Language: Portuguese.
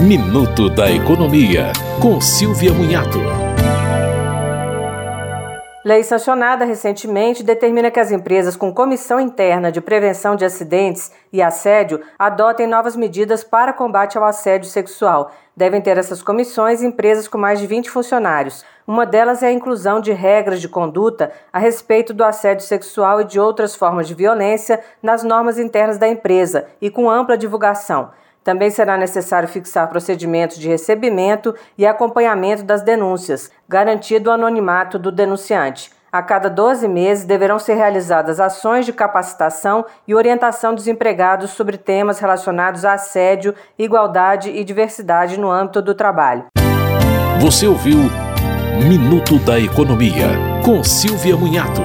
Minuto da Economia, com Silvia Munhato. Lei sancionada recentemente determina que as empresas com comissão interna de prevenção de acidentes e assédio adotem novas medidas para combate ao assédio sexual. Devem ter essas comissões empresas com mais de 20 funcionários. Uma delas é a inclusão de regras de conduta a respeito do assédio sexual e de outras formas de violência nas normas internas da empresa e com ampla divulgação. Também será necessário fixar procedimentos de recebimento e acompanhamento das denúncias, garantido o anonimato do denunciante. A cada 12 meses deverão ser realizadas ações de capacitação e orientação dos empregados sobre temas relacionados a assédio, igualdade e diversidade no âmbito do trabalho. Você ouviu Minuto da Economia, com Silvia Munhato.